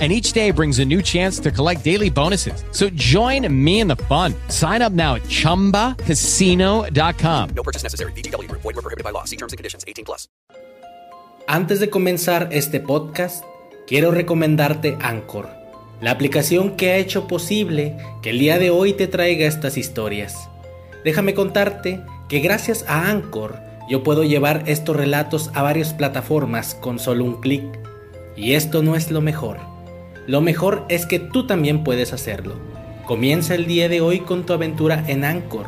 and each day brings a new chance to collect daily bonuses. So join me in the fun. Sign up now at ChumbaCasino.com. No purchase necessary. BGW. Void were prohibited by law. See terms and conditions. 18 plus. Antes de comenzar este podcast, quiero recomendarte Anchor, la aplicación que ha hecho posible que el día de hoy te traiga estas historias. Déjame contarte que gracias a Anchor yo puedo llevar estos relatos a varias plataformas con solo un clic. Y esto no es lo mejor. Lo mejor es que tú también puedes hacerlo. Comienza el día de hoy con tu aventura en Anchor.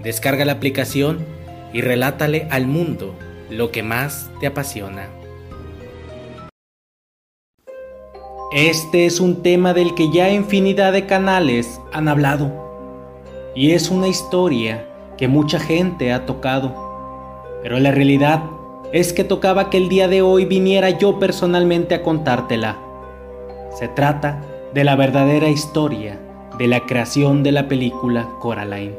Descarga la aplicación y relátale al mundo lo que más te apasiona. Este es un tema del que ya infinidad de canales han hablado. Y es una historia que mucha gente ha tocado. Pero la realidad es que tocaba que el día de hoy viniera yo personalmente a contártela. Se trata de la verdadera historia de la creación de la película Coraline.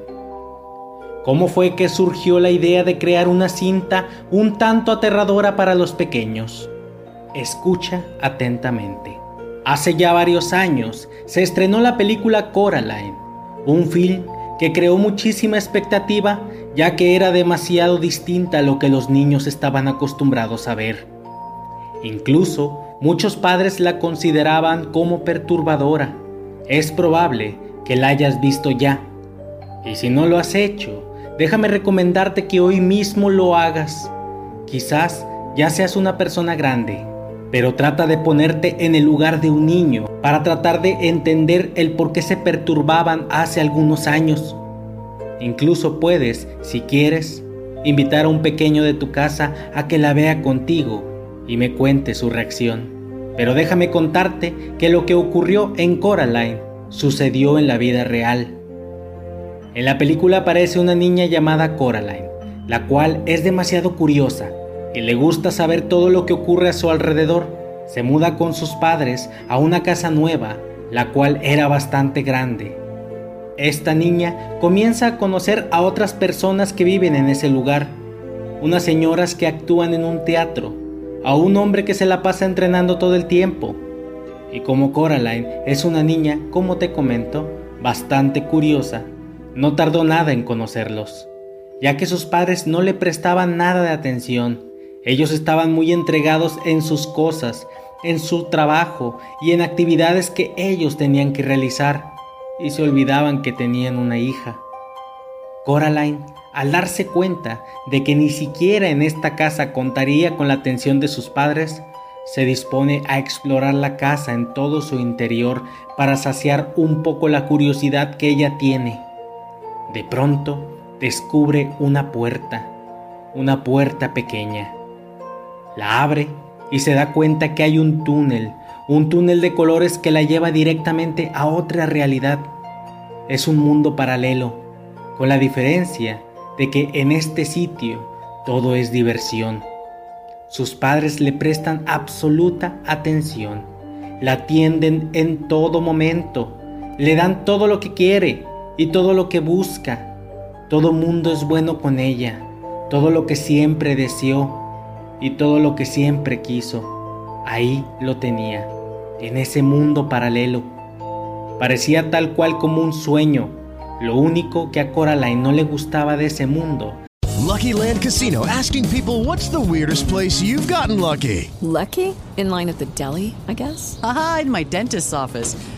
¿Cómo fue que surgió la idea de crear una cinta un tanto aterradora para los pequeños? Escucha atentamente. Hace ya varios años se estrenó la película Coraline, un film que creó muchísima expectativa ya que era demasiado distinta a lo que los niños estaban acostumbrados a ver. Incluso muchos padres la consideraban como perturbadora. Es probable que la hayas visto ya. Y si no lo has hecho, déjame recomendarte que hoy mismo lo hagas. Quizás ya seas una persona grande, pero trata de ponerte en el lugar de un niño para tratar de entender el por qué se perturbaban hace algunos años. Incluso puedes, si quieres, invitar a un pequeño de tu casa a que la vea contigo y me cuente su reacción. Pero déjame contarte que lo que ocurrió en Coraline sucedió en la vida real. En la película aparece una niña llamada Coraline, la cual es demasiado curiosa y le gusta saber todo lo que ocurre a su alrededor. Se muda con sus padres a una casa nueva, la cual era bastante grande. Esta niña comienza a conocer a otras personas que viven en ese lugar, unas señoras que actúan en un teatro, a un hombre que se la pasa entrenando todo el tiempo. Y como Coraline es una niña, como te comento, bastante curiosa, no tardó nada en conocerlos, ya que sus padres no le prestaban nada de atención. Ellos estaban muy entregados en sus cosas, en su trabajo y en actividades que ellos tenían que realizar y se olvidaban que tenían una hija. Coraline, al darse cuenta de que ni siquiera en esta casa contaría con la atención de sus padres, se dispone a explorar la casa en todo su interior para saciar un poco la curiosidad que ella tiene. De pronto descubre una puerta, una puerta pequeña. La abre y se da cuenta que hay un túnel, un túnel de colores que la lleva directamente a otra realidad. Es un mundo paralelo, con la diferencia de que en este sitio todo es diversión. Sus padres le prestan absoluta atención, la atienden en todo momento, le dan todo lo que quiere y todo lo que busca. Todo mundo es bueno con ella, todo lo que siempre deseó y todo lo que siempre quiso. Ahí lo tenía, en ese mundo paralelo. Parecía tal cual como un sueño. Lo único que a Coraline no le gustaba de ese mundo Lucky Land Casino asking people what's the weirdest place you've gotten lucky? Lucky? In line at the deli, I guess? Aha, in my dentist's office.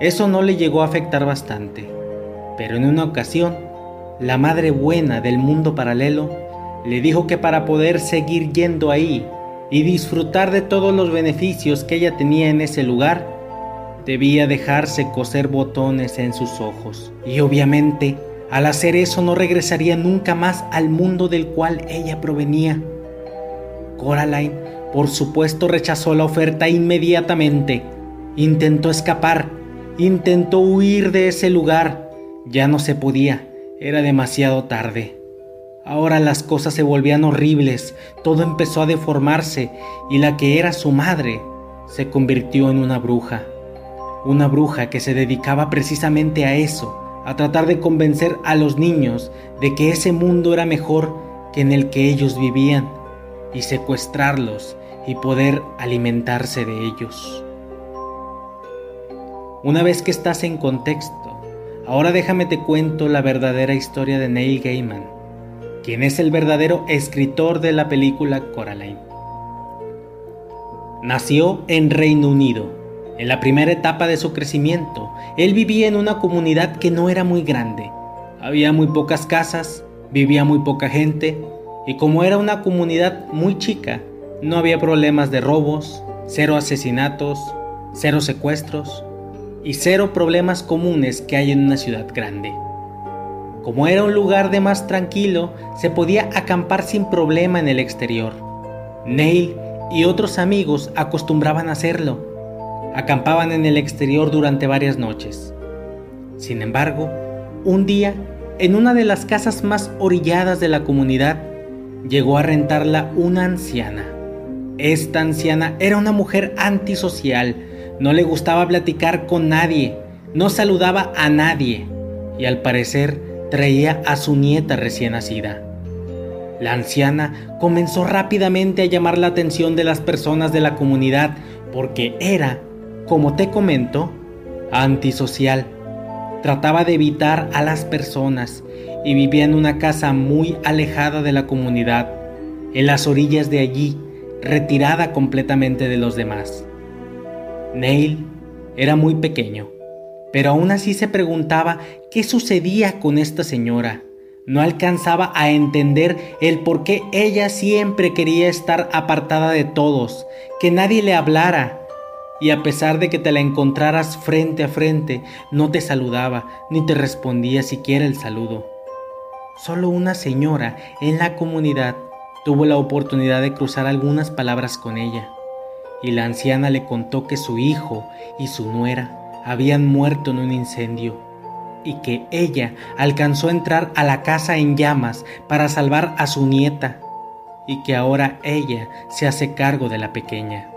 eso no le llegó a afectar bastante. Pero en una ocasión, la madre buena del mundo paralelo le dijo que para poder seguir yendo ahí y disfrutar de todos los beneficios que ella tenía en ese lugar, debía dejarse coser botones en sus ojos. Y obviamente, al hacer eso no regresaría nunca más al mundo del cual ella provenía. Coraline, por supuesto, rechazó la oferta inmediatamente. Intentó escapar, intentó huir de ese lugar. Ya no se podía, era demasiado tarde. Ahora las cosas se volvían horribles, todo empezó a deformarse y la que era su madre se convirtió en una bruja. Una bruja que se dedicaba precisamente a eso, a tratar de convencer a los niños de que ese mundo era mejor que en el que ellos vivían y secuestrarlos y poder alimentarse de ellos. Una vez que estás en contexto, ahora déjame te cuento la verdadera historia de Neil Gaiman, quien es el verdadero escritor de la película Coraline. Nació en Reino Unido. En la primera etapa de su crecimiento, él vivía en una comunidad que no era muy grande. Había muy pocas casas, vivía muy poca gente, y como era una comunidad muy chica, no había problemas de robos, cero asesinatos, cero secuestros y cero problemas comunes que hay en una ciudad grande. Como era un lugar de más tranquilo, se podía acampar sin problema en el exterior. Neil y otros amigos acostumbraban a hacerlo. Acampaban en el exterior durante varias noches. Sin embargo, un día, en una de las casas más orilladas de la comunidad, llegó a rentarla una anciana. Esta anciana era una mujer antisocial, no le gustaba platicar con nadie, no saludaba a nadie y al parecer traía a su nieta recién nacida. La anciana comenzó rápidamente a llamar la atención de las personas de la comunidad porque era, como te comento, antisocial. Trataba de evitar a las personas y vivía en una casa muy alejada de la comunidad, en las orillas de allí, retirada completamente de los demás. Neil era muy pequeño, pero aún así se preguntaba qué sucedía con esta señora. No alcanzaba a entender el por qué ella siempre quería estar apartada de todos, que nadie le hablara, y a pesar de que te la encontraras frente a frente, no te saludaba ni te respondía siquiera el saludo. Solo una señora en la comunidad tuvo la oportunidad de cruzar algunas palabras con ella, y la anciana le contó que su hijo y su nuera habían muerto en un incendio, y que ella alcanzó a entrar a la casa en llamas para salvar a su nieta, y que ahora ella se hace cargo de la pequeña.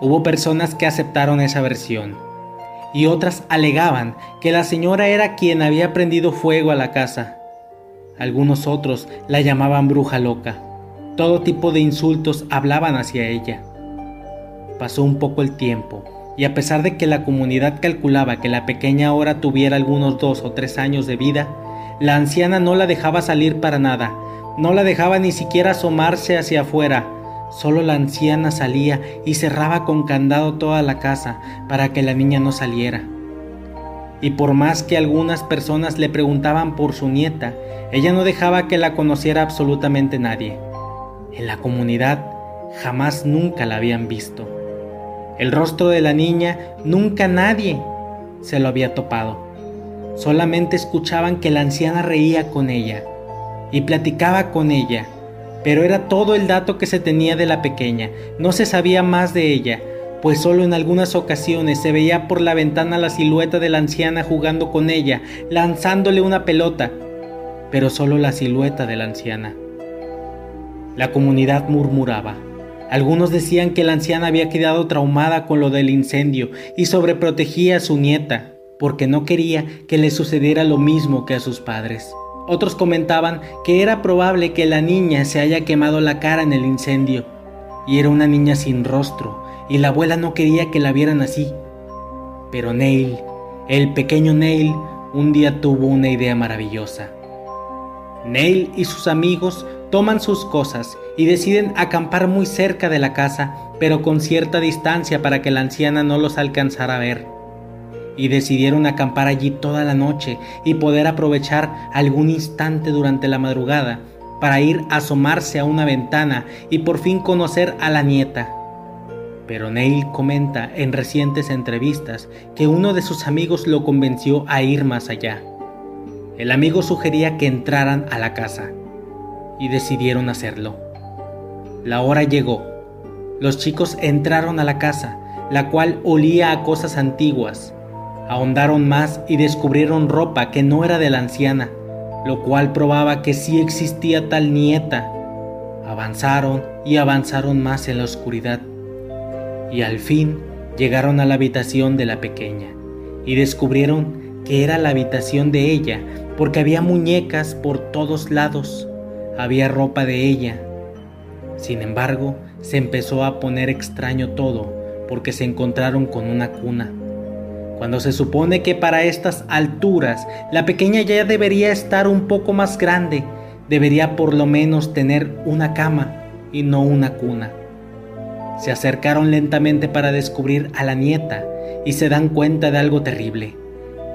Hubo personas que aceptaron esa versión, y otras alegaban que la señora era quien había prendido fuego a la casa. Algunos otros la llamaban bruja loca. Todo tipo de insultos hablaban hacia ella. Pasó un poco el tiempo, y a pesar de que la comunidad calculaba que la pequeña ahora tuviera algunos dos o tres años de vida, la anciana no la dejaba salir para nada, no la dejaba ni siquiera asomarse hacia afuera, Solo la anciana salía y cerraba con candado toda la casa para que la niña no saliera. Y por más que algunas personas le preguntaban por su nieta, ella no dejaba que la conociera absolutamente nadie. En la comunidad jamás nunca la habían visto. El rostro de la niña nunca nadie se lo había topado. Solamente escuchaban que la anciana reía con ella y platicaba con ella pero era todo el dato que se tenía de la pequeña, no se sabía más de ella, pues solo en algunas ocasiones se veía por la ventana la silueta de la anciana jugando con ella, lanzándole una pelota, pero solo la silueta de la anciana. La comunidad murmuraba, Algunos decían que la anciana había quedado traumada con lo del incendio y sobreprotegía a su nieta, porque no quería que le sucediera lo mismo que a sus padres. Otros comentaban que era probable que la niña se haya quemado la cara en el incendio, y era una niña sin rostro, y la abuela no quería que la vieran así. Pero Neil, el pequeño Neil, un día tuvo una idea maravillosa. Neil y sus amigos toman sus cosas y deciden acampar muy cerca de la casa, pero con cierta distancia para que la anciana no los alcanzara a ver. Y decidieron acampar allí toda la noche y poder aprovechar algún instante durante la madrugada para ir a asomarse a una ventana y por fin conocer a la nieta. Pero Neil comenta en recientes entrevistas que uno de sus amigos lo convenció a ir más allá. El amigo sugería que entraran a la casa y decidieron hacerlo. La hora llegó. Los chicos entraron a la casa, la cual olía a cosas antiguas. Ahondaron más y descubrieron ropa que no era de la anciana, lo cual probaba que sí existía tal nieta. Avanzaron y avanzaron más en la oscuridad. Y al fin llegaron a la habitación de la pequeña y descubrieron que era la habitación de ella porque había muñecas por todos lados había ropa de ella. Sin embargo, se empezó a poner extraño todo porque se encontraron con una cuna. Cuando se supone que para estas alturas la pequeña ya debería estar un poco más grande, debería por lo menos tener una cama y no una cuna. Se acercaron lentamente para descubrir a la nieta y se dan cuenta de algo terrible.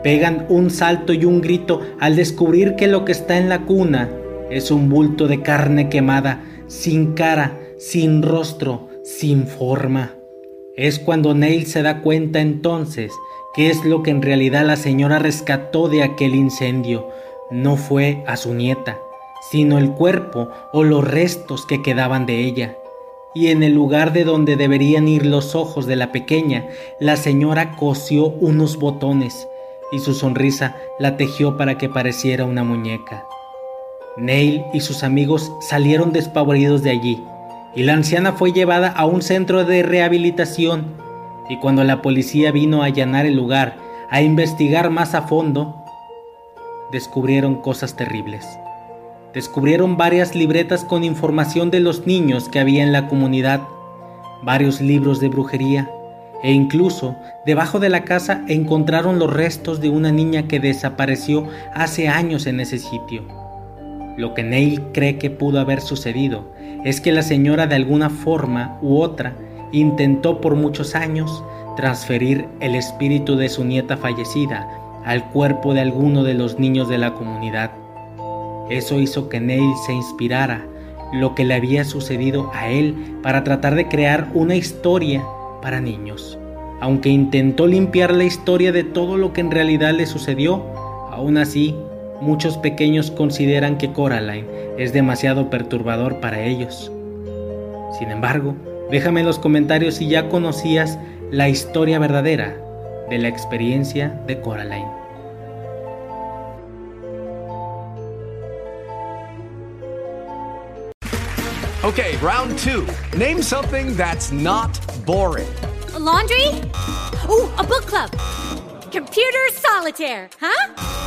Pegan un salto y un grito al descubrir que lo que está en la cuna es un bulto de carne quemada, sin cara, sin rostro, sin forma. Es cuando Neil se da cuenta entonces que es lo que en realidad la señora rescató de aquel incendio. No fue a su nieta, sino el cuerpo o los restos que quedaban de ella. Y en el lugar de donde deberían ir los ojos de la pequeña, la señora cosió unos botones y su sonrisa la tejió para que pareciera una muñeca. Neil y sus amigos salieron despavoridos de allí y la anciana fue llevada a un centro de rehabilitación y cuando la policía vino a allanar el lugar a investigar más a fondo, descubrieron cosas terribles. Descubrieron varias libretas con información de los niños que había en la comunidad, varios libros de brujería e incluso debajo de la casa encontraron los restos de una niña que desapareció hace años en ese sitio. Lo que Neil cree que pudo haber sucedido es que la señora de alguna forma u otra intentó por muchos años transferir el espíritu de su nieta fallecida al cuerpo de alguno de los niños de la comunidad. Eso hizo que Neil se inspirara lo que le había sucedido a él para tratar de crear una historia para niños. Aunque intentó limpiar la historia de todo lo que en realidad le sucedió, aún así Muchos pequeños consideran que Coraline es demasiado perturbador para ellos. Sin embargo, déjame en los comentarios si ya conocías la historia verdadera de la experiencia de Coraline. Okay, round two. Name something that's not boring. laundry? Ooh, a book club. Computer solitaire, huh?